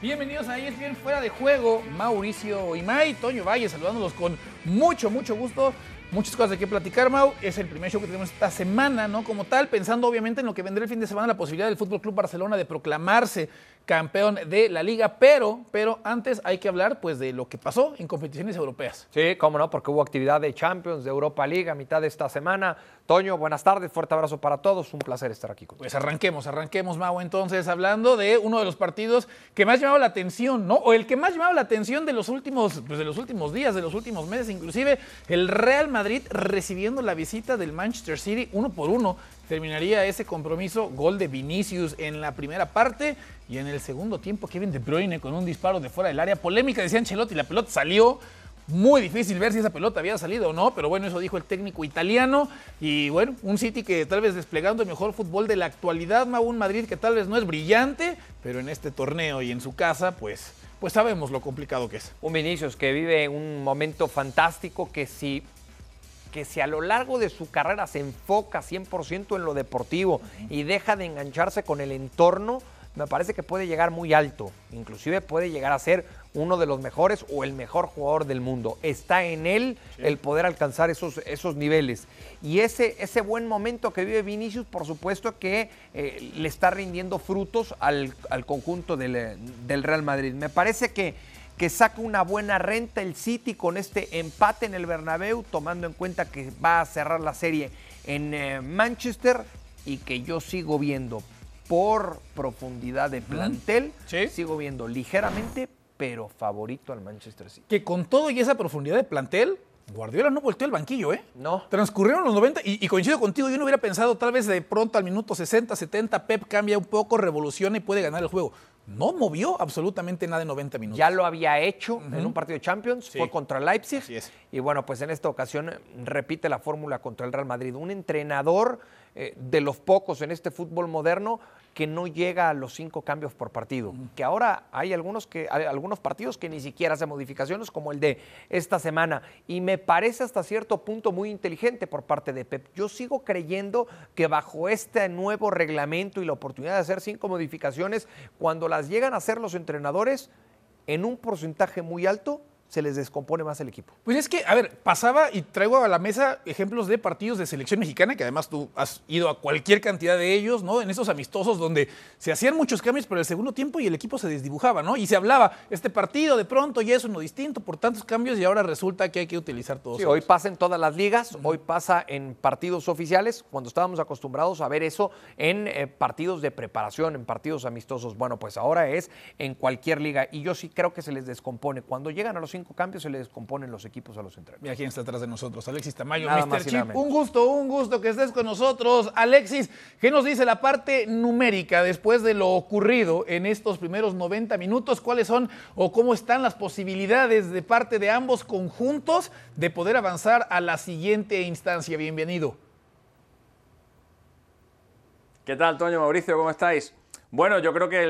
Bienvenidos a ESPN Fuera de Juego. Mauricio Imay, Toño Valle, saludándolos con mucho, mucho gusto. Muchas cosas de qué platicar, Mau. Es el primer show que tenemos esta semana, ¿no? Como tal, pensando obviamente en lo que vendrá el fin de semana, la posibilidad del Fútbol Club Barcelona de proclamarse campeón de la liga, pero, pero antes hay que hablar pues de lo que pasó en competiciones europeas. Sí, cómo no, porque hubo actividad de Champions, de Europa League a mitad de esta semana. Toño, buenas tardes, fuerte abrazo para todos, un placer estar aquí contigo. Pues arranquemos, arranquemos, Mau, entonces, hablando de uno de los partidos que más llamaba la atención, ¿no? O el que más llamaba la atención de los últimos, pues de los últimos días, de los últimos meses, inclusive el Real Madrid recibiendo la visita del Manchester City uno por uno terminaría ese compromiso gol de Vinicius en la primera parte y en el segundo tiempo Kevin De Bruyne con un disparo de fuera del área. Polémica, decía Ancelotti, la pelota salió. Muy difícil ver si esa pelota había salido o no, pero bueno, eso dijo el técnico italiano. Y bueno, un City que tal vez desplegando el mejor fútbol de la actualidad, un Madrid que tal vez no es brillante, pero en este torneo y en su casa, pues, pues sabemos lo complicado que es. Un Vinicius que vive un momento fantástico que si que si a lo largo de su carrera se enfoca 100% en lo deportivo y deja de engancharse con el entorno, me parece que puede llegar muy alto. Inclusive puede llegar a ser uno de los mejores o el mejor jugador del mundo. Está en él el poder alcanzar esos, esos niveles. Y ese, ese buen momento que vive Vinicius, por supuesto que eh, le está rindiendo frutos al, conjunto del, del Real Madrid. Me parece que que saca una buena renta el City con este empate en el Bernabéu, tomando en cuenta que va a cerrar la serie en eh, Manchester y que yo sigo viendo por profundidad de plantel, sigo viendo ligeramente, pero favorito al Manchester City. Que con todo y esa profundidad de plantel, Guardiola no volteó el banquillo, ¿eh? No. Transcurrieron los 90 y, y, coincido contigo, yo no hubiera pensado tal vez de pronto al minuto 60, 70, Pep cambia un poco, revoluciona y puede ganar el juego no movió absolutamente nada en 90 minutos. Ya lo había hecho en un partido de Champions, fue contra Leipzig. Y bueno, pues en esta ocasión repite la fórmula contra el Real Madrid. Un entrenador eh, de los pocos en este fútbol moderno que no llega a los cinco cambios por partido. Que ahora hay algunos, que, hay algunos partidos que ni siquiera hacen modificaciones, como el de esta semana. Y me parece hasta cierto punto muy inteligente por parte de Pep. Yo sigo creyendo que bajo este nuevo reglamento y la oportunidad de hacer cinco modificaciones, cuando las llegan a hacer los entrenadores, en un porcentaje muy alto, se les descompone más el equipo. Pues es que, a ver, pasaba y traigo a la mesa ejemplos de partidos de selección mexicana, que además tú has ido a cualquier cantidad de ellos, ¿no? En esos amistosos donde se hacían muchos cambios por el segundo tiempo y el equipo se desdibujaba, ¿no? Y se hablaba, este partido de pronto ya es uno distinto por tantos cambios y ahora resulta que hay que utilizar todos. Sí, hoy pasa en todas las ligas, hoy pasa en partidos oficiales, cuando estábamos acostumbrados a ver eso en eh, partidos de preparación, en partidos amistosos. Bueno, pues ahora es en cualquier liga y yo sí creo que se les descompone. Cuando llegan a los cinco cambios se le descomponen los equipos a los entrenadores. Mira quién está atrás de nosotros, Alexis Tamayo, Mr. Chip. Un gusto, un gusto que estés con nosotros. Alexis, ¿qué nos dice la parte numérica después de lo ocurrido en estos primeros 90 minutos? ¿Cuáles son o cómo están las posibilidades de parte de ambos conjuntos de poder avanzar a la siguiente instancia? Bienvenido. ¿Qué tal, Toño, Mauricio? ¿Cómo estáis? Bueno, yo creo que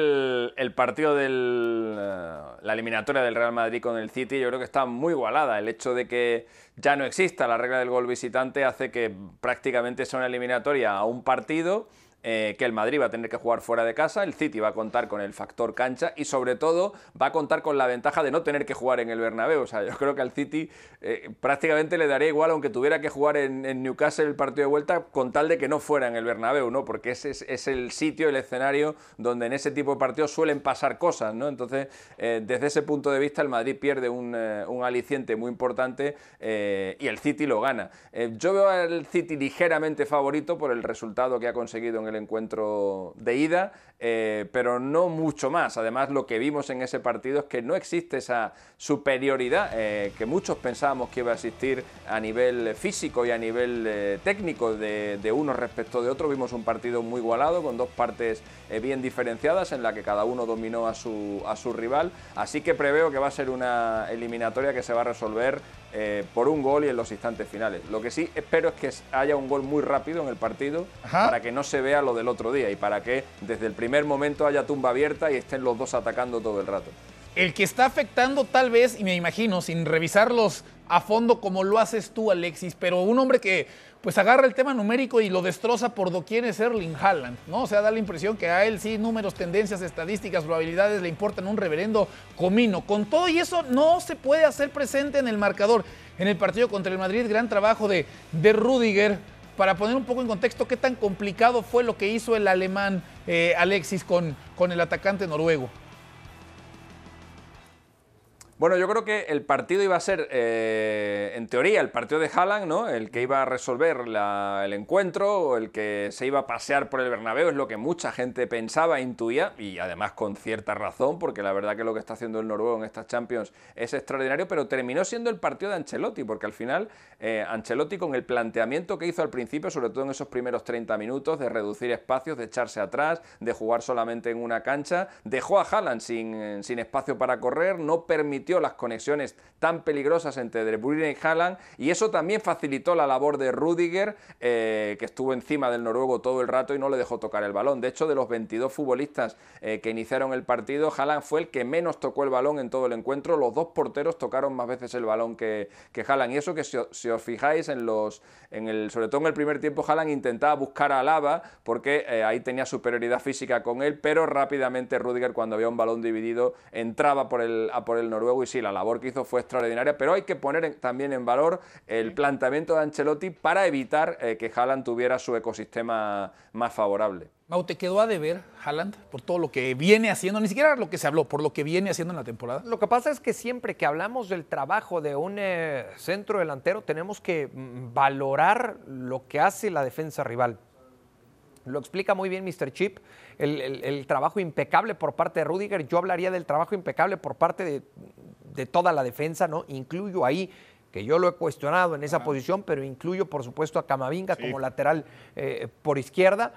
el, partido de eh, la eliminatoria del Real Madrid con el City, yo creo que está muy igualada. El hecho de que ya no exista la regla del gol visitante hace que prácticamente sea una eliminatoria a un partido eh, que el Madrid va a tener que jugar fuera de casa, el City va a contar con el factor cancha y sobre todo va a contar con la ventaja de no tener que jugar en el Bernabéu. O sea, yo creo que al City eh, prácticamente le daría igual aunque tuviera que jugar en, Newcastle el partido de vuelta con tal de que no fuera en el Bernabéu, ¿no? Porque ese es, el sitio, el escenario donde en ese tipo de partidos suelen pasar cosas, ¿no? Entonces, eh, desde ese punto de vista el Madrid pierde un, un aliciente muy importante y el City lo gana. yo veo al City ligeramente favorito por el resultado que ha conseguido en el encuentro de ida, eh, pero no mucho más. Además, lo que vimos en ese partido es que no existe esa superioridad eh, que muchos pensábamos que iba a existir a nivel físico y a nivel eh, técnico de, uno respecto de otro. Vimos un partido muy igualado, con dos partes bien diferenciadas, en la que cada uno dominó a su, a su rival. Así que preveo que va a ser una eliminatoria que se va a resolver eh, por un gol y en los instantes finales. Lo que sí espero es que haya un gol muy rápido en el partido para que no se vea lo del otro día y para que desde el primer momento haya tumba abierta y estén los dos atacando todo el rato. El que está afectando tal vez, y me imagino, sin revisar los a fondo como lo haces tú, Alexis, pero un hombre que pues agarra el tema numérico y lo destroza por doquier es Erling Haaland, ¿no? O sea, da la impresión que a él sí números, tendencias, estadísticas, probabilidades le importan un reverendo comino. Con todo y eso no se puede hacer presente en el marcador. En el partido contra el Madrid, gran trabajo de, de Rudiger. Para poner un poco en contexto qué tan complicado fue lo que hizo el alemán eh, Alexis con, con el atacante noruego. Bueno, yo creo que el partido iba a ser, eh, en teoría, el partido de Haaland, ¿no? El que iba a resolver el encuentro, o el que se iba a pasear por el Bernabéu, es lo que mucha gente pensaba, intuía, y además con cierta razón, porque la verdad que lo que está haciendo el noruego en estas Champions es extraordinario, pero terminó siendo el partido de Ancelotti, porque al final eh, Ancelotti con el planteamiento que hizo al principio, sobre todo en esos primeros 30 minutos, de reducir espacios, de echarse atrás, de jugar solamente en una cancha, dejó a Haaland sin, sin espacio para correr, no permitió las conexiones tan peligrosas entre De Bruyne y Haaland y eso también facilitó la labor de Rudiger, eh, que estuvo encima del noruego todo el rato y no le dejó tocar el balón. De hecho, de los 22 futbolistas eh, que iniciaron el partido, Haaland fue el que menos tocó el balón en todo el encuentro. Los dos porteros tocaron más veces el balón que, que Haaland. Y eso que si, os fijáis en los, en el, sobre todo en el primer tiempo, Haaland intentaba buscar a Lava porque eh, ahí tenía superioridad física con él, pero rápidamente Rudiger cuando había un balón dividido entraba por el, a por el noruego y sí, la labor que hizo fue extraordinaria, pero hay que poner también en valor el planteamiento de Ancelotti para evitar eh, que Haaland tuviera su ecosistema más favorable. Mau, ¿te quedó a deber Haaland por todo lo que viene haciendo? Ni siquiera lo que se habló, por lo que viene haciendo en la temporada. Lo que pasa es que siempre que hablamos del trabajo de un eh, centro delantero, tenemos que mm, valorar lo que hace la defensa rival. Lo explica muy bien Mr. Chip, el, trabajo impecable por parte de Rudiger. Yo hablaría del trabajo impecable por parte de, toda la defensa, ¿no? Incluyo ahí que yo lo he cuestionado en esa posición, pero incluyo por supuesto a Camavinga como lateral eh, por izquierda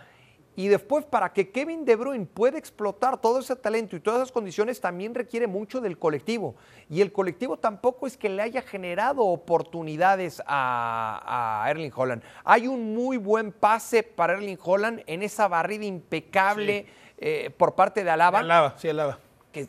y después, para que Kevin De Bruyne pueda explotar todo ese talento y todas esas condiciones, también requiere mucho del colectivo. Y el colectivo tampoco es que le haya generado oportunidades a, Erling Holland. Hay un muy buen pase para Erling Holland en esa barrida impecable eh, por parte de Alaba. Alaba, sí, Alaba que,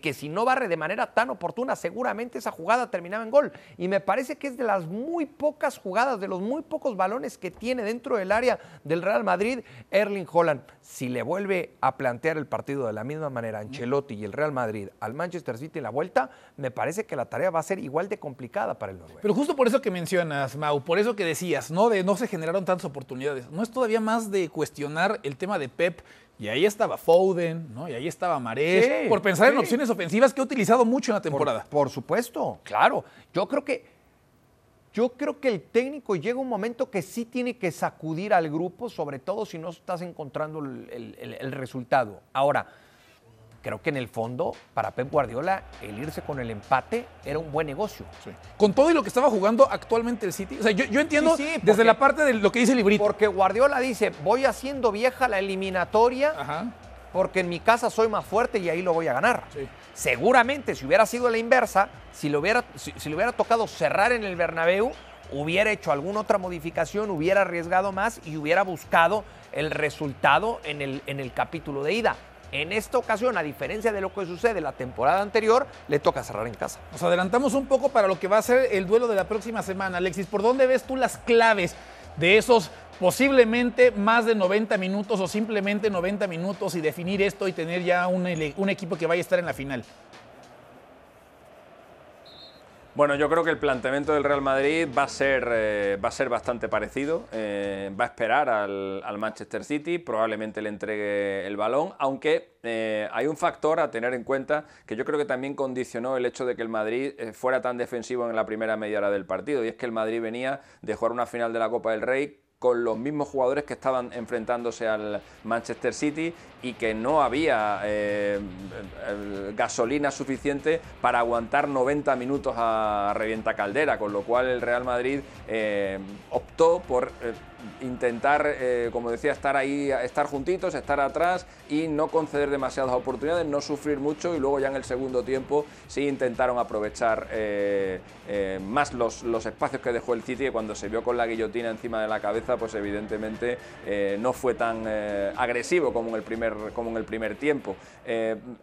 que, si no barre de manera tan oportuna, seguramente esa jugada terminaba en gol. Y me parece que es de las muy pocas jugadas, de los muy pocos balones que tiene dentro del área del Real Madrid Erling Holland. Si le vuelve a plantear el partido de la misma manera Ancelotti y el Real Madrid al Manchester City en la vuelta, me parece que la tarea va a ser igual de complicada para el noruego. Pero justo por eso que mencionas, Mau, por eso que decías, ¿no? De no se generaron tantas oportunidades. ¿No es todavía más de cuestionar el tema de Pep y ahí estaba Foden, ¿no? Y ahí estaba Marés. por pensar en opciones ofensivas que ha utilizado mucho en la temporada. Por, supuesto, claro. Yo creo que. Yo creo que el técnico llega un momento que sí tiene que sacudir al grupo, sobre todo si no estás encontrando el resultado. Ahora, creo que en el fondo, para Pep Guardiola, el irse con el empate era un buen negocio. Con todo y lo que estaba jugando actualmente el City. O sea, yo, entiendo desde la parte de lo que dice el librito. Porque Guardiola dice, voy haciendo vieja la eliminatoria porque en mi casa soy más fuerte y ahí lo voy a ganar. Seguramente, si hubiera sido la inversa, si le hubiera, si, le hubiera tocado cerrar en el Bernabéu, hubiera hecho alguna otra modificación, hubiera arriesgado más y hubiera buscado el resultado en el, en el capítulo de ida. En esta ocasión, a diferencia de lo que sucede la temporada anterior, le toca cerrar en casa. Nos adelantamos un poco para lo que va a ser el duelo de la próxima semana. Alexis, ¿por dónde ves tú las claves de esos posiblemente más de 90 minutos o simplemente 90 minutos y definir esto y tener ya un, equipo que vaya a estar en la final? Bueno, yo creo que el planteamiento del Real Madrid va a ser, eh, va a ser bastante parecido. Eh, va a esperar al, Manchester City, probablemente le entregue el balón, aunque eh, hay un factor a tener en cuenta que yo creo que también condicionó el hecho de que el Madrid fuera tan defensivo en la primera media hora del partido, y es que el Madrid venía de jugar una final de la Copa del Rey con los mismos jugadores que estaban enfrentándose al Manchester City y que no había eh, gasolina suficiente para aguantar 90 minutos a revienta caldera, con lo cual el Real Madrid eh, optó por eh, intentar, eh, como decía, estar ahí, estar juntitos, estar atrás y no conceder demasiadas oportunidades, no sufrir mucho y luego ya en el segundo tiempo sí intentaron aprovechar eh, eh, más los, los, espacios que dejó el City, y cuando se vio con la guillotina encima de la cabeza, pues evidentemente no fue tan agresivo como en el primer, como en el primer tiempo.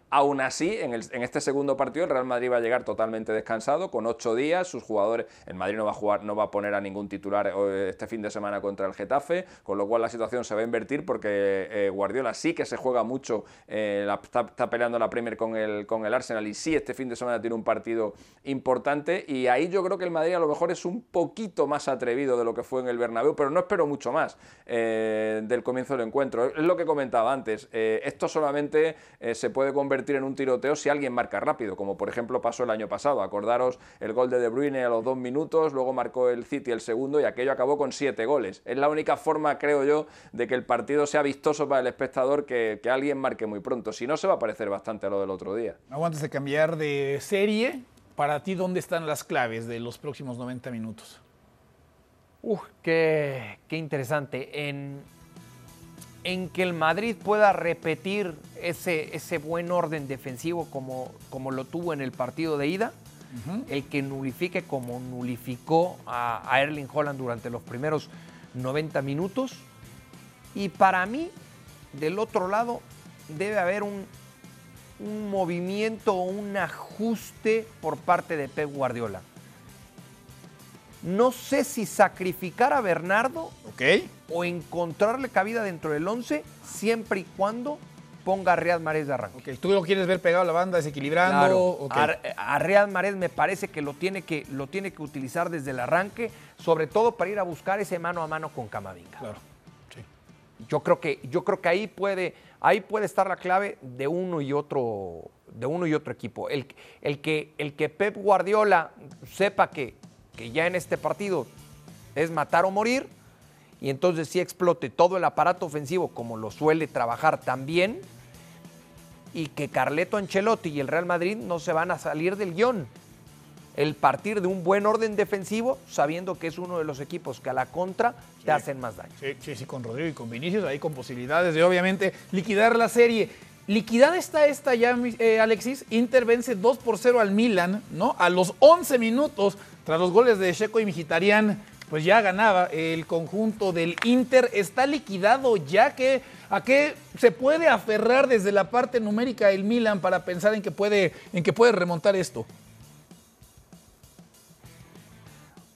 aún así, en, el, en este segundo partido el Real Madrid va a llegar totalmente descansado, con ocho días, sus jugadores, el Madrid no va a jugar, no va a poner a ningún titular este fin de semana contra el Getafe, con lo cual la situación se va a invertir porque eh, Guardiola sí que se juega mucho, eh, está, peleando la Premier con el, con el Arsenal y sí este fin de semana tiene un partido importante y ahí yo creo que el Madrid a lo mejor es un poquito más atrevido de lo que fue en el Bernabéu, pero no espero mucho más eh, del comienzo del encuentro. Es lo que comentaba antes, esto solamente se puede convertir en un tiroteo si alguien marca rápido, como por ejemplo pasó el año pasado. Acordaros el gol de De Bruyne a los dos minutos, luego marcó el City el segundo y aquello acabó con siete goles. Es la única forma, creo yo, de que el partido sea vistoso para el espectador que, alguien marque muy pronto. Si no, se va a parecer bastante a lo del otro día. Antes de cambiar de serie, para ti, ¿dónde están las claves de los próximos 90 minutos? Uf, qué, interesante. En, en que el Madrid pueda repetir ese, ese buen orden defensivo como, como lo tuvo en el partido de ida el que nulifique como nulificó a, Erling Holland durante los primeros 90 minutos. Y para mí, del otro lado, debe haber un, un movimiento o un ajuste por parte de Pep Guardiola. No sé si sacrificar a Bernardo o encontrarle cabida dentro del 11 siempre y cuando ponga a Riyad Mahrez de arranque. ¿Tú lo quieres ver pegado a la banda, desequilibrando? A, Riyad Mahrez me parece que lo tiene que, lo tiene que utilizar desde el arranque, sobre todo para ir a buscar ese mano a mano con Camavinga. Claro, Yo creo que, yo creo que ahí, puede, ahí puede estar la clave de uno y otro, de uno y otro equipo. El, el, que, el que Pep Guardiola sepa que, que ya en este partido es matar o morir, y entonces sí explote todo el aparato ofensivo como lo suele trabajar también y que Carleto Ancelotti y el Real Madrid no se van a salir del guion. El partir de un buen orden defensivo, sabiendo que es uno de los equipos que a la contra te hacen más daño. Sí, sí, con Rodrigo y con Vinicius, ahí con posibilidades de obviamente liquidar la serie. Liquidada está esta ya, eh, Alexis. Inter vence 2 por 0 al Milan, ¿no? A los 11 minutos, tras los goles de Checo y Mkhitaryan pues ya ganaba el conjunto del Inter. Está liquidado ya que a qué se puede aferrar desde la parte numérica el Milan para pensar en que puede, en que puede remontar esto.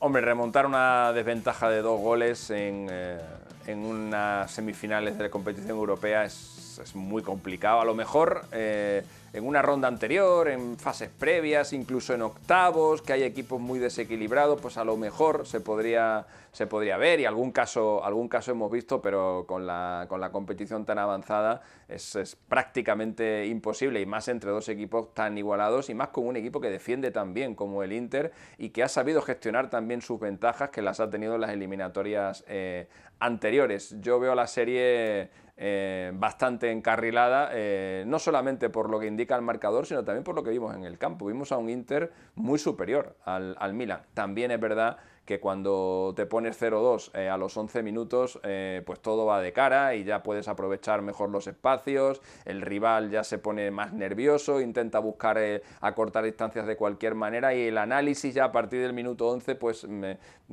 Hombre, remontar una desventaja de dos goles en, eh, en unas semifinales de la competición europea es, es muy complicado. A lo mejor eh, en una ronda anterior, en fases previas, incluso en octavos, que hay equipos muy desequilibrados, pues a lo mejor se podría, se podría ver y algún caso, algún caso hemos visto, pero con la, con la competición tan avanzada es, prácticamente imposible y más entre dos equipos tan igualados y más con un equipo que defiende tan bien como el Inter y que ha sabido gestionar también sus ventajas que las ha tenido en las eliminatorias eh, anteriores. Yo veo la serie eh, bastante encarrilada, eh, no solamente por lo que indica el marcador, sino también por lo que vimos en el campo. Vimos a un Inter muy superior al, al Milan. También es verdad que cuando te pones 0-2 eh, a los 11 minutos, eh, pues todo va de cara y ya puedes aprovechar mejor los espacios, el rival ya se pone más nervioso, intenta buscar eh, acortar distancias de cualquier manera y el análisis ya a partir del minuto 11, pues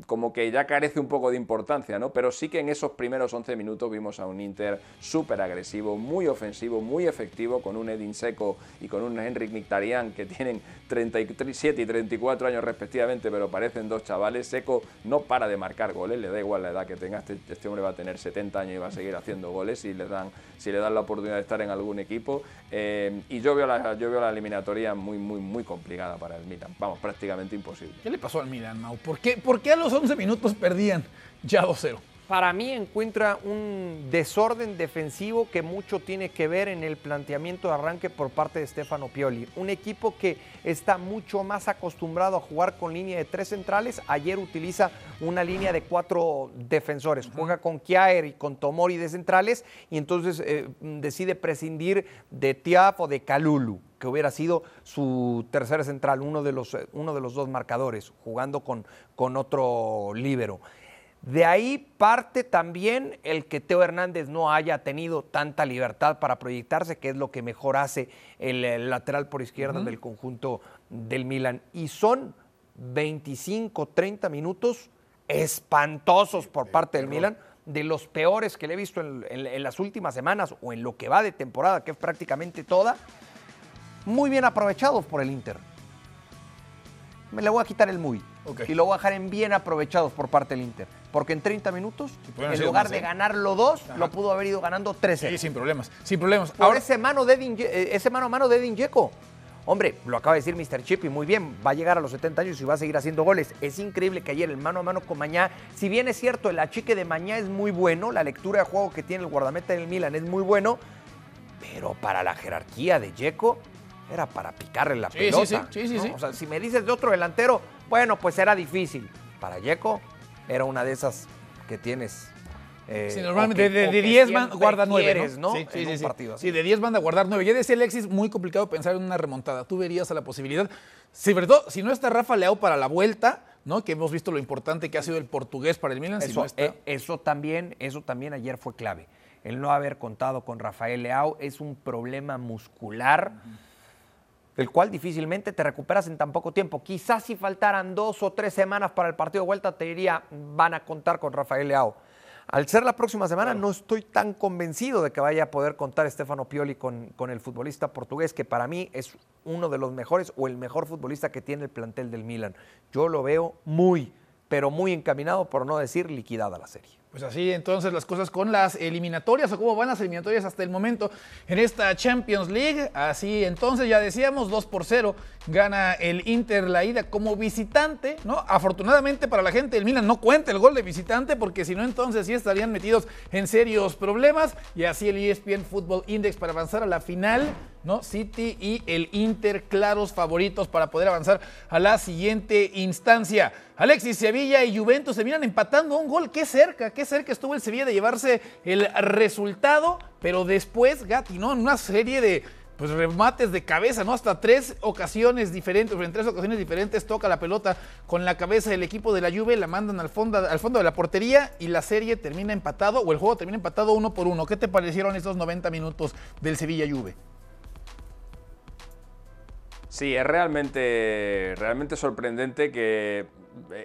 como que ya carece un poco de importancia, ¿no? Pero sí que en esos primeros 11 minutos vimos a un Inter súper agresivo, muy ofensivo, muy efectivo, con un Edin Seco y con un Henrik Mkhitaryan que tienen 37 y 34 años respectivamente, pero parecen dos chavales no para de marcar goles, le da igual la edad que tenga, este, este, hombre va a tener 70 años y va a seguir haciendo goles si le dan, si le dan la oportunidad de estar en algún equipo. Eh, y yo veo, la, yo veo la eliminatoria muy, muy, muy complicada para el Milan. Vamos, prácticamente imposible. ¿Qué le pasó al Milan, Mau? ¿Por qué, ¿Por qué a los 11 minutos perdían ya 2-0? Para mí encuentra un desorden defensivo que mucho tiene que ver en el planteamiento de arranque por parte de Stefano Pioli. Un equipo que está mucho más acostumbrado a jugar con línea de tres centrales. Ayer utiliza una línea de cuatro defensores. Juega con Kjaer y con Tomori de centrales y entonces eh, decide prescindir de Tiaf o de Calulu que hubiera sido su tercera central, uno de los, uno de los dos marcadores, jugando con, con otro líbero De ahí parte también el que Teo Hernández no haya tenido tanta libertad para proyectarse, que es lo que mejor hace el, el lateral por izquierda del conjunto del Milan. Y son 25, 30 minutos espantosos por parte del Milan, de los peores que le he visto en, en- en las últimas semanas o en lo que va de temporada, que es prácticamente toda, muy bien aprovechados por el Inter. Me le voy a quitar el muy y lo voy a dejar en bien aprovechados por parte del Inter. Porque en 30 minutos, en lugar más, de ¿eh? ganarlo dos, Ajá. lo pudo haber ido ganando 13. Sí, sin problemas, sin problemas. Por Ahora, ese mano, de Edin eh, ese mano a mano de Edin Dzeko. Hombre, lo acaba de decir Mr. Chip y muy bien, va a llegar a los 70 años y va a seguir haciendo goles. Es increíble que ayer el mano a mano con Mañá, si bien es cierto, el achique de Mañá es muy bueno, la lectura de juego que tiene el guardameta del Milan es muy bueno, pero para la jerarquía de Dzeko era para picarle la Sí, pelota. sí, sí. O sea, si me dices de otro delantero, bueno, pues era difícil. Para Dzeko era una de esas que tienes. eh, Sí, normalmente que- de- o de que 10 van, siempre guarda 9, quieres, ¿no? ¿no? Sí, En un partido de 10 van a guardar 9. Ya decía Alexis, muy complicado pensar en una remontada. Tú verías a la posibilidad, sobre todo si no está Rafa Leao para la vuelta, ¿no? Que hemos visto lo importante que ha sido el portugués para el Milan. si Eso, no está- eh, eso también, eso también ayer fue clave. El no haber contado con Rafael Leao es un problema muscular del cual difícilmente te recuperas en tan poco tiempo. Quizás si faltaran dos o tres semanas para el partido de vuelta, te diría, van a contar con Rafael Leao. Al ser la próxima semana, no estoy tan convencido de que vaya a poder contar Stefano Pioli con, con el futbolista portugués, que para mí es uno de los mejores o el mejor futbolista que tiene el plantel del Milan. Yo lo veo muy, pero muy encaminado, por no decir liquidada la serie. Pues así entonces las cosas con las eliminatorias o cómo van las eliminatorias hasta el momento en esta Champions League. Así entonces ya decíamos 2 por 0 gana el Inter la ida como visitante, ¿no? Afortunadamente para la gente del Milan no cuenta el gol de visitante porque si no entonces sí estarían metidos en serios problemas y así el ESPN Football Index para avanzar a la final, ¿no? City y el Inter claros favoritos para poder avanzar a la siguiente instancia. Alexis, Sevilla y Juventus se miran empatando un gol. Qué cerca, qué cerca estuvo el Sevilla de llevarse el resultado, pero después Gatti, ¿no? En una serie de pues remates de cabeza, ¿no? Hasta tres ocasiones diferentes, en tres ocasiones diferentes toca la pelota con la cabeza del equipo de la Juve, la mandan al fondo, al fondo de la portería y la serie termina empatado, o el juego termina empatado uno por uno. ¿Qué te parecieron estos 90 minutos del Sevilla Juve? Sí, es realmente, realmente sorprendente que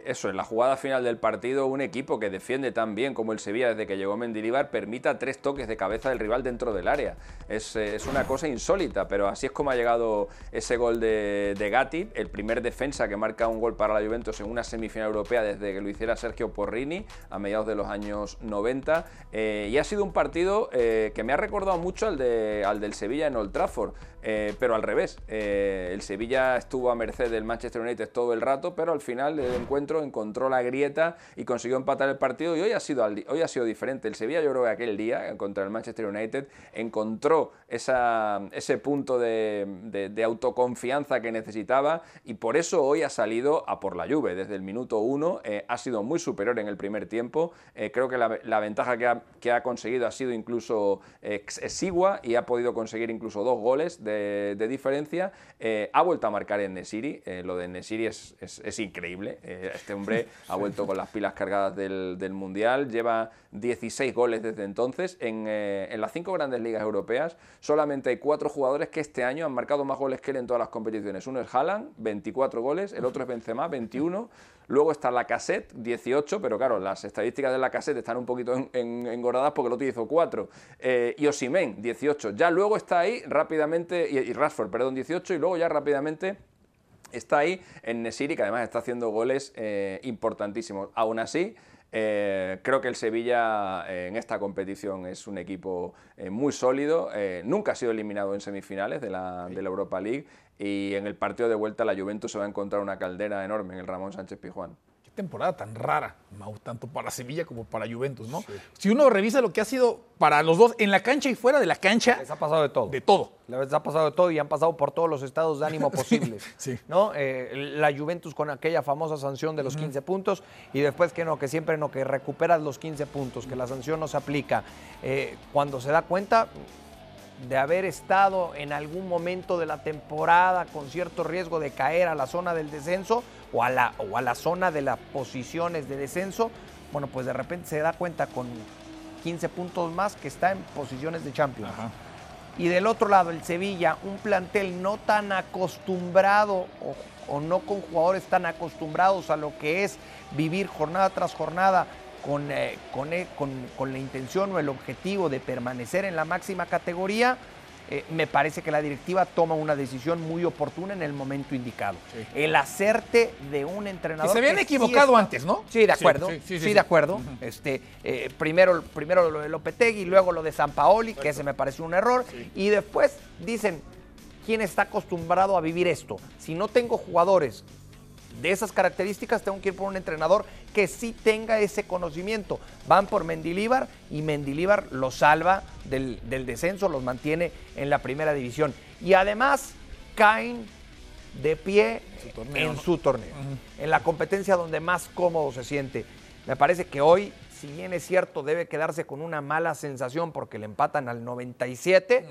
eso, en la jugada final del partido, un equipo que defiende tan bien como el Sevilla desde que llegó Mendilibar permita tres toques de cabeza del rival dentro del área. Es, eh, es una cosa insólita, pero así es como ha llegado ese gol de, Gatti, el primer defensa que marca un gol para la Juventus en una semifinal europea desde que lo hiciera Sergio Porrini a mediados de los años 90. eh, y ha sido un partido eh, que me ha recordado mucho al, de, al del Sevilla en Old Trafford. Eh, pero al revés, eh, el Sevilla estuvo a merced del Manchester United todo el rato, pero al final encuentro encontró la grieta y consiguió empatar el partido y hoy ha sido, hoy ha sido diferente. El Sevilla yo creo que aquel día contra el Manchester United encontró esa, ese punto de, de- de autoconfianza que necesitaba y por eso hoy ha salido a por la Juve. Desde el minuto uno eh, ha sido muy superior en el primer tiempo. Eh, creo que la, la ventaja que ha, que ha conseguido ha sido incluso ex- exigua y ha podido conseguir incluso dos goles de, de diferencia. Eh, ha vuelto a marcar en Nesiri. Eh, lo de Nesiri es, es- es increíble. Eh, este hombre ha vuelto con las pilas cargadas del, del Mundial. Lleva 16 goles desde entonces. En, eh, en las cinco grandes ligas europeas solamente hay cuatro jugadores que este año han marcado más goles que él en todas las competiciones. Uno es Haaland, 24 goles. El otro es Benzema, 21. Luego está la cassette, 18, pero claro, las estadísticas de la cassette están un poquito en- en- engordadas porque el otro hizo 4. y Osimen, 18. Ya luego está ahí rápidamente, y, y Rashford, perdón, 18, y luego ya rápidamente está ahí en Nesiri, que además está haciendo goles eh, importantísimos. Aún así, eh, creo que el Sevilla eh, en esta competición es un equipo eh, muy sólido. nunca ha sido eliminado en semifinales de la, de la Europa League y en el partido de vuelta la Juventus se va a encontrar una caldera enorme en el Ramón Sánchez Pizjuán. Temporada tan rara, Mau, tanto para Sevilla como para Juventus, ¿no? Si uno revisa lo que ha sido para los dos en la cancha y fuera de la cancha, Les ha pasado de todo. de todo. Les ha pasado de todo y han pasado por todos los estados de ánimo posibles. sí. ¿no? Eh, la Juventus con aquella famosa sanción de los 15 puntos y después que no, que siempre no, que recuperas los 15 puntos, que la sanción no se aplica. Eh, cuando se da cuenta de haber estado en algún momento de la temporada con cierto riesgo de caer a la zona del descenso o a la, o a la zona de las posiciones de descenso, bueno, pues de repente se da cuenta con 15 puntos más que está en posiciones de Champions. Ajá. Y del otro lado, el Sevilla, un plantel no tan acostumbrado o, o no con jugadores tan acostumbrados a lo que es vivir jornada tras jornada con, eh, con, eh, con- con la intención o el objetivo de permanecer en la máxima categoría, eh, me parece que la directiva toma una decisión muy oportuna en el momento indicado. Sí. El hacerte de un Que entrenador. se habían sí equivocado está- antes, ¿no? Sí, de acuerdo. Sí, sí, sí, sí. de acuerdo. Este, eh, primero, primero lo de Lopetegui, luego lo de San Paoli, que ese me pareció un error. Y después dicen, ¿quién está acostumbrado a vivir esto? Si no tengo jugadores de esas características, tengo que ir por un entrenador que sí tenga ese conocimiento. Van por Mendilíbar y Mendilíbar los salva del, del descenso, los mantiene en la primera división. Y además caen de pie Su torneo, en ¿no? su torneo, en la competencia donde más cómodo se siente. Me parece que hoy, si bien es cierto, debe quedarse con una mala sensación porque le empatan al 97,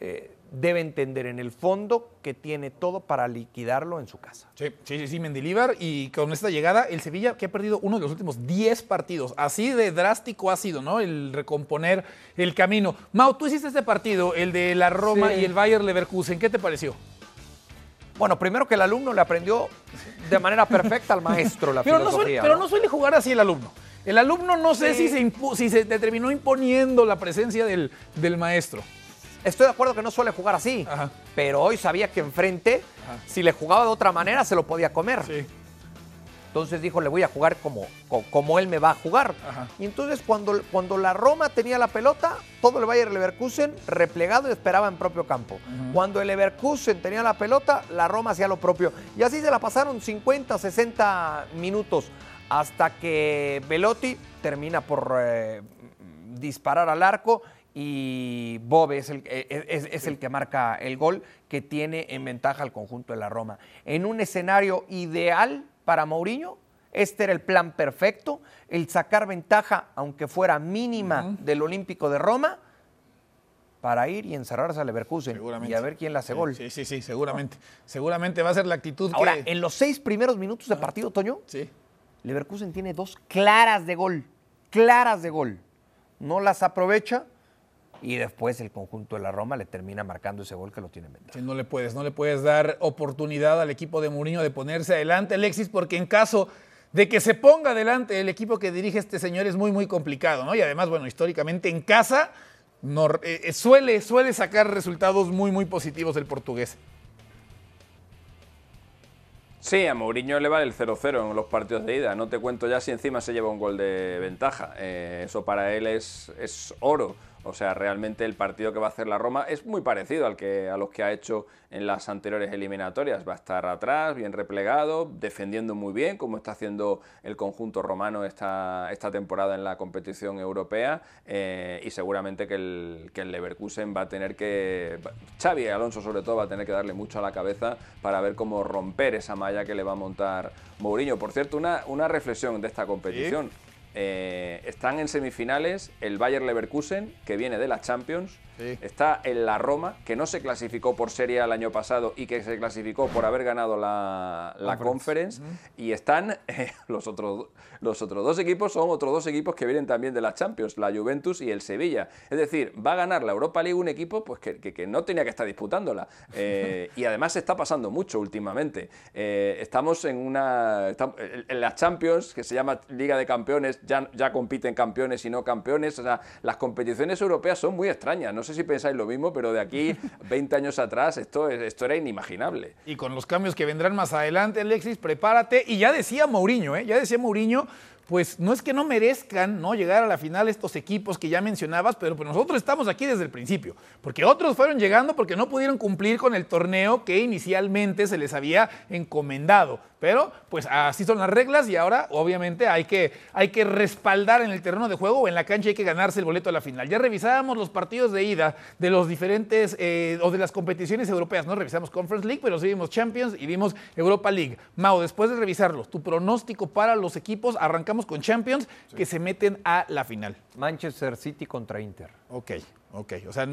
eh, debe entender en el fondo que tiene todo para liquidarlo en su casa. Sí, sí, sí, Mendilíbar. Y con esta llegada, el Sevilla, que ha perdido uno de los últimos 10 partidos. Así de drástico ha sido, ¿no? El recomponer el camino. Mau, tú hiciste este partido, el de la Roma Sí. y el Bayer Leverkusen. ¿Qué te pareció? Bueno, primero que el alumno le aprendió de manera perfecta al maestro la Pero no, filosofía. suele, pero ¿no? no suele jugar así el alumno. El alumno no sé Sí. si, se si se te terminó imponiendo la presencia del, del maestro. Estoy de acuerdo que no suele jugar así, Ajá. pero hoy sabía que enfrente, si le jugaba de otra manera, se lo podía comer. Sí. Entonces dijo, le voy a jugar como, co- como él me va a jugar. Ajá. Y entonces cuando, cuando la Roma tenía la pelota, todo el Bayern Leverkusen replegado y esperaba en propio campo. Cuando el Leverkusen tenía la pelota, la Roma hacía lo propio. Y así se la pasaron 50, 60 minutos hasta que Velotti termina por eh, disparar al arco y Bobe es el, eh, es- es el que marca el gol que tiene en ventaja al conjunto de la Roma. En un escenario ideal para Mourinho, este era el plan perfecto, el sacar ventaja, aunque fuera mínima, del Olímpico de Roma, para ir y encerrarse a Leverkusen y a ver quién le hace gol. Sí, sí, sí, seguramente. Seguramente va a ser la actitud Ahora, que... en los seis primeros minutos de partido, Toño, Sí. Leverkusen tiene dos claras de gol, claras de gol. No las aprovecha y después el conjunto de la Roma le termina marcando ese gol que lo tiene en ventaja. Sí, no le puedes, no le puedes dar oportunidad al equipo de Mourinho de ponerse adelante, Alexis, porque en caso de que se ponga adelante el equipo que dirige este señor es muy, muy complicado, ¿no? Y además, bueno, históricamente en casa no- eh, eh, suele, suele sacar resultados muy, muy positivos el portugués. Sí, a Mourinho le vale el 0-0 en los partidos de ida. No te cuento ya si encima se lleva un gol de ventaja. Eh, eso para él es, es oro. O sea, realmente el partido que va a hacer la Roma es muy parecido al que, a los que ha hecho en las anteriores eliminatorias. Va a estar atrás, bien replegado, defendiendo muy bien, como está haciendo el conjunto romano esta, esta temporada en la competición europea. eh, y seguramente que el, que el Leverkusen va a tener que. Xavi Alonso, sobre todo, va a tener que darle mucho a la cabeza para ver cómo romper esa malla que le va a montar Mourinho. Por cierto, una, una reflexión de esta competición. Eh, están en semifinales el Bayer Leverkusen, que viene de la Champions. Sí. Está en la Roma, que no se clasificó por Serie el año pasado y que se clasificó por haber ganado la, la Conference. Y están eh, los, otros, los otros dos equipos, son otros dos equipos que vienen también de la Champions, la Juventus y el Sevilla. Es decir, va a ganar la Europa League un equipo pues, que, que- que no tenía que estar disputándola. Eh, y además se está pasando mucho últimamente. Eh, estamos en una. estam- en- en la Champions, que se llama Liga de Campeones, ya, ya compiten campeones y no campeones. O sea, las competiciones europeas son muy extrañas. No sé si pensáis lo mismo, pero de aquí 20 años atrás esto, es- esto era inimaginable. Y con los cambios que vendrán más adelante, Alexis, prepárate. Y ya decía Mourinho, ¿eh? ya decía Mourinho, pues no es que no merezcan ¿no? llegar a la final estos equipos que ya mencionabas, pero pues nosotros estamos aquí desde el principio. Porque otros fueron llegando porque no pudieron cumplir con el torneo que inicialmente se les había encomendado. Pero pues así son las reglas y ahora obviamente hay que, hay que respaldar en el terreno de juego o en la cancha hay que ganarse el boleto a la final. Ya revisábamos los partidos de ida de los diferentes eh, o de las competiciones europeas, ¿no? Revisamos Conference League, pero sí vimos Champions y vimos Europa League. Mau, después de revisarlos, tu pronóstico para los equipos, arrancamos con Champions que se meten a la final. Manchester City contra Inter. Ok, ok. O sea,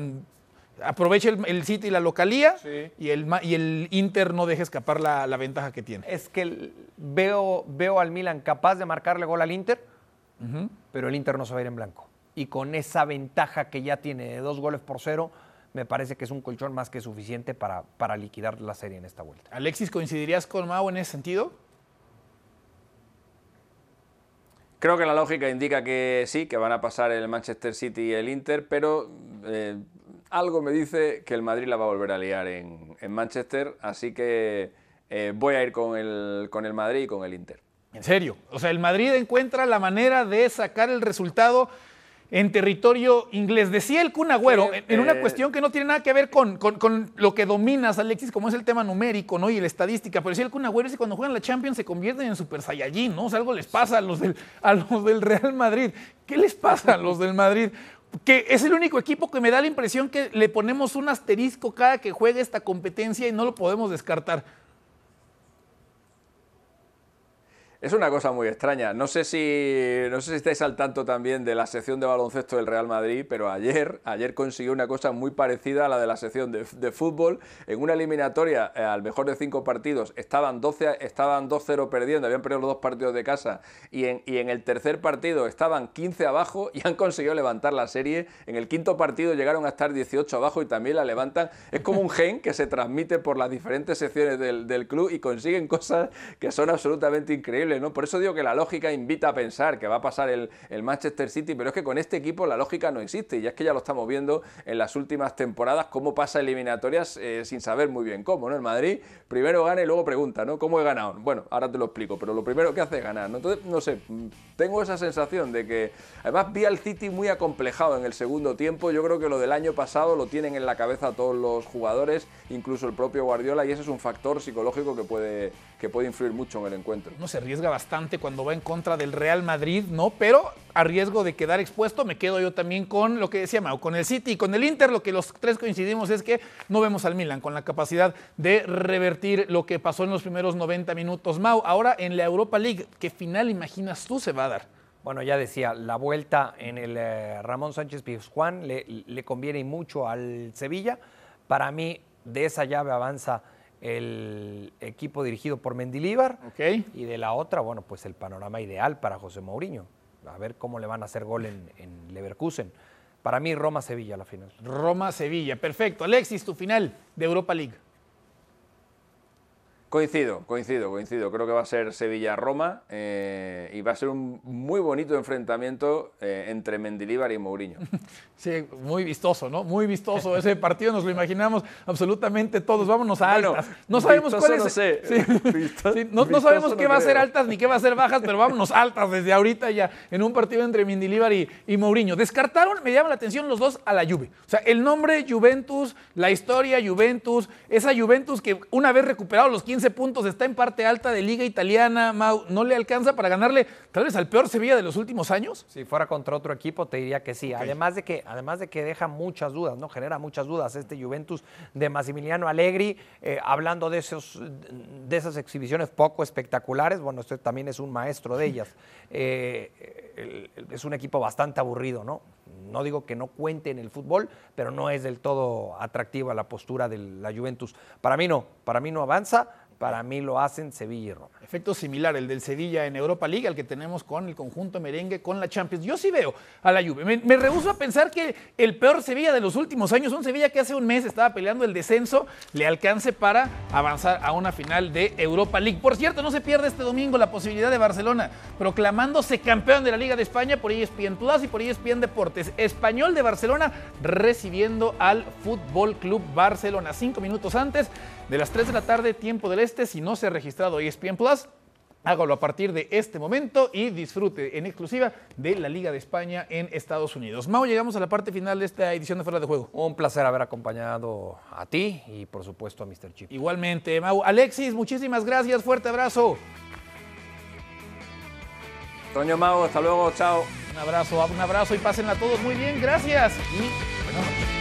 aprovecha el, el City y la localía Sí. y, el, y el Inter no deja escapar la, la ventaja que tiene. Es que veo, veo al Milan capaz de marcarle gol al Inter, pero el Inter no se va a ir en blanco. Y con esa ventaja que ya tiene de dos goles por cero, me parece que es un colchón más que suficiente para, para liquidar la serie en esta vuelta. Alexis, ¿coincidirías con Mau en ese sentido? Creo que la lógica indica que sí, que van a pasar el Manchester City y el Inter, pero eh, algo me dice que el Madrid la va a volver a liar en, Manchester, así que eh, voy a ir con el, con el Madrid y con el Inter. En serio, o sea, el Madrid encuentra la manera de sacar el resultado en territorio inglés. Decía el Kun Agüero, en, una eh, cuestión que no tiene nada que ver con, lo que dominas, Alexis, como es el tema numérico ¿no? y la estadística, pero decía el Kun Agüero es que cuando juegan la Champions se convierten en Super Saiyajin, ¿no? O sea, algo les pasa a los, del, a los del Real Madrid. ¿Qué les pasa a los del Madrid? Que es el único equipo que me da la impresión que le ponemos un asterisco cada que juegue esta competencia y no lo podemos descartar. Es una cosa muy extraña. No sé si no sé si estáis al tanto también de la sección de baloncesto del Real Madrid, pero ayer, ayer consiguió una cosa muy parecida a la de la sección de, fútbol. En una eliminatoria, eh, al mejor de cinco partidos, estaban 12 estaban 2-0 perdiendo, habían perdido los dos partidos de casa, y en, y en el tercer partido estaban 15 abajo y han conseguido levantar la serie. En el quinto partido llegaron a estar 18 abajo y también la levantan. Es como un gen que se transmite por las diferentes secciones del, del club y consiguen cosas que son absolutamente increíbles. Por eso digo que la lógica invita a pensar que va a pasar el, Manchester City, pero es que con este equipo la lógica no existe, y es que ya lo estamos viendo en las últimas temporadas, cómo pasa eliminatorias eh, sin saber muy bien cómo, ¿no? El Madrid primero gana y luego pregunta, ¿no? ¿Cómo he ganado? Bueno, ahora te lo explico, pero lo primero que hace es ganar, ¿no? Entonces, no sé, tengo esa sensación de que, además vi al City muy acomplejado en el segundo tiempo, yo creo que lo del año pasado lo tienen en la cabeza todos los jugadores, incluso el propio Guardiola, y ese es un factor psicológico que puede, que puede influir mucho en el encuentro. No se arriesga bastante cuando va en contra del Real Madrid, ¿no? Pero a riesgo de quedar expuesto, me quedo yo también con lo que decía Mau, con el City y con el Inter. Lo que los tres coincidimos es que no vemos al Milan con la capacidad de revertir lo que pasó en los primeros 90 minutos. Mau, ahora en la Europa League, ¿qué final imaginas tú se va a dar? Bueno, ya decía, la vuelta en el eh, Ramón Sánchez Pizjuán le, le conviene mucho al Sevilla. Para mí, de esa llave avanza el equipo dirigido por Mendilíbar. Y de la otra, bueno, pues el panorama ideal para José Mourinho. A ver cómo le van a hacer gol en, en Leverkusen. Para mí, Roma-Sevilla la final. Roma-Sevilla, perfecto. Alexis, tu final de Europa League. Coincido, coincido, coincido. Creo que va a ser Sevilla-Roma eh, y va a ser un muy bonito enfrentamiento eh, entre Mendilíbar y Mourinho. Sí, muy vistoso, ¿no? Muy vistoso ese partido, nos lo imaginamos absolutamente todos. Vámonos a altas. No sabemos cuál es. No sé. no, sabemos qué va a ser altas ni qué va a ser bajas, pero vámonos altas desde ahorita ya en un partido entre Mendilíbar y, y Mourinho. Descartaron, me llama la atención los dos a la Juve. O sea, el nombre Juventus, la historia Juventus, esa Juventus que una vez recuperado los 15 puntos, está en parte alta de Liga Italiana, Mau, ¿no le alcanza para ganarle tal vez al peor Sevilla de los últimos años? Si fuera contra otro equipo, te diría que sí. Además, de que, además de que deja muchas dudas, ¿no? Genera muchas dudas este Juventus de Massimiliano Allegri, eh, hablando de, esos, de esas exhibiciones poco espectaculares, bueno, usted también es un maestro de ellas. Eh, es un equipo bastante aburrido, ¿no? No digo que no cuente en el fútbol, pero no es del todo atractiva la postura de la Juventus. Para mí no, para mí no avanza para mí lo hacen Sevilla y Roma. Efecto similar, el del Sevilla en Europa League, al que tenemos con el conjunto merengue, con la Champions. Yo sí veo a la Juve. Me, rehuso a pensar que el peor Sevilla de los últimos años, un Sevilla que hace un mes estaba peleando el descenso, le alcance para avanzar a una final de Europa League. Por cierto, no se pierde este domingo la posibilidad de Barcelona proclamándose campeón de la Liga de España por ESPN Plus y por ESPN Deportes. Español de Barcelona recibiendo al Fútbol Club Barcelona. Cinco minutos antes de las 3 de la tarde, tiempo del este. Si no se ha registrado ESPN Plus, hágalo a partir de este momento y disfrute en exclusiva de la Liga de España en Estados Unidos. Mau, llegamos a la parte final de esta edición de Fuera de Juego. Un placer haber acompañado a ti y por supuesto a Mr. Chip. Igualmente, Mau. Alexis, muchísimas gracias, fuerte abrazo. Toño Mau, hasta luego, chao. Un abrazo, un abrazo y pásenla todos muy bien, gracias y buenas noches.